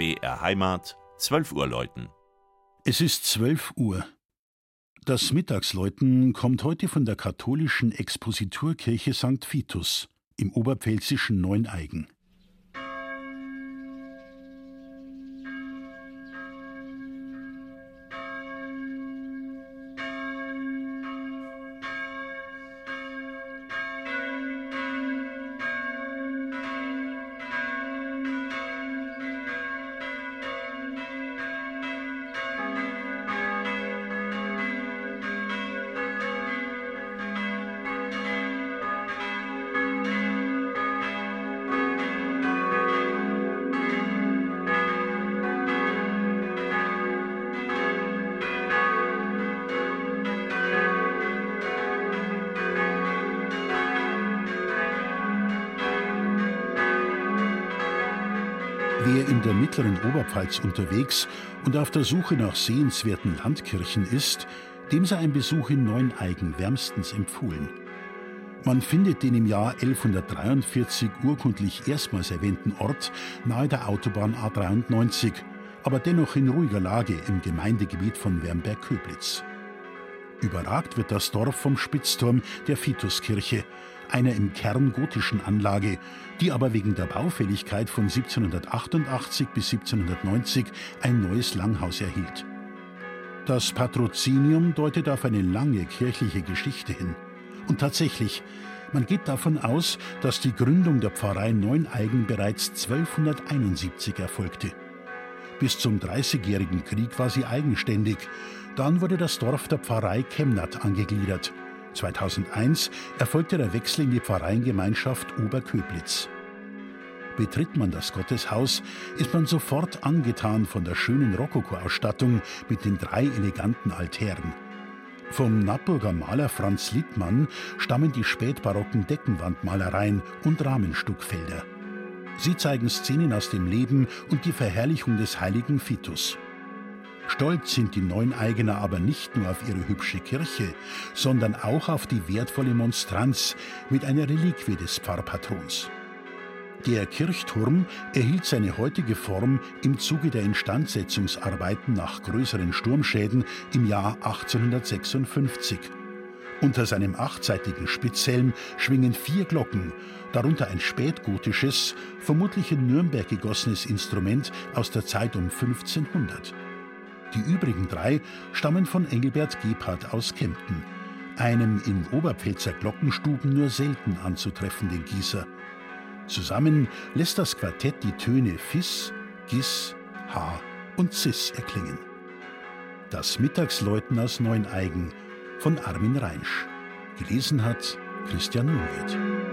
BR Heimat, 12 Uhr läuten. Es ist 12 Uhr. Das Mittagsläuten kommt heute von der katholischen Expositurkirche St. Vitus im oberpfälzischen Neuneigen. Wer in der mittleren Oberpfalz unterwegs und auf der Suche nach sehenswerten Landkirchen ist, dem sei ein Besuch in Neuneigen wärmstens empfohlen. Man findet den im Jahr 1143 urkundlich erstmals erwähnten Ort nahe der Autobahn A93, aber dennoch in ruhiger Lage im Gemeindegebiet von Wernberg-Köblitz. Überragt wird das Dorf vom Spitzturm der Fituskirche, einer im Kern gotischen Anlage, die aber wegen der Baufälligkeit von 1788 bis 1790 ein neues Langhaus erhielt. Das Patrozinium deutet auf eine lange kirchliche Geschichte hin. Und tatsächlich, man geht davon aus, dass die Gründung der Pfarrei Neuneigen bereits 1271 erfolgte. Bis zum Dreißigjährigen Krieg war sie eigenständig. Dann wurde das Dorf der Pfarrei Chemnat angegliedert. 2001 erfolgte der Wechsel in die Pfarreiengemeinschaft Oberköblitz. Betritt man das Gotteshaus, ist man sofort angetan von der schönen Rokoko-Ausstattung mit den drei eleganten Altären. Vom Nappburger Maler Franz Littmann stammen die spätbarocken Deckenwandmalereien und Rahmenstuckfelder. Sie zeigen Szenen aus dem Leben und die Verherrlichung des heiligen Fitus. Stolz sind die Neuneigener aber nicht nur auf ihre hübsche Kirche, sondern auch auf die wertvolle Monstranz mit einer Reliquie des Pfarrpatrons. Der Kirchturm erhielt seine heutige Form im Zuge der Instandsetzungsarbeiten nach größeren Sturmschäden im Jahr 1856. Unter seinem achtseitigen Spitzhelm schwingen vier Glocken, darunter ein spätgotisches, vermutlich in Nürnberg gegossenes Instrument aus der Zeit um 1500. Die übrigen drei stammen von Engelbert Gebhardt aus Kempten, einem in Oberpfälzer Glockenstuben nur selten anzutreffenden Gießer. Zusammen lässt das Quartett die Töne Fis, Gis, H und Cis erklingen. Das Mittagsläuten aus Neuneigen von Armin Reinsch. Gelesen hat Christian Nowit.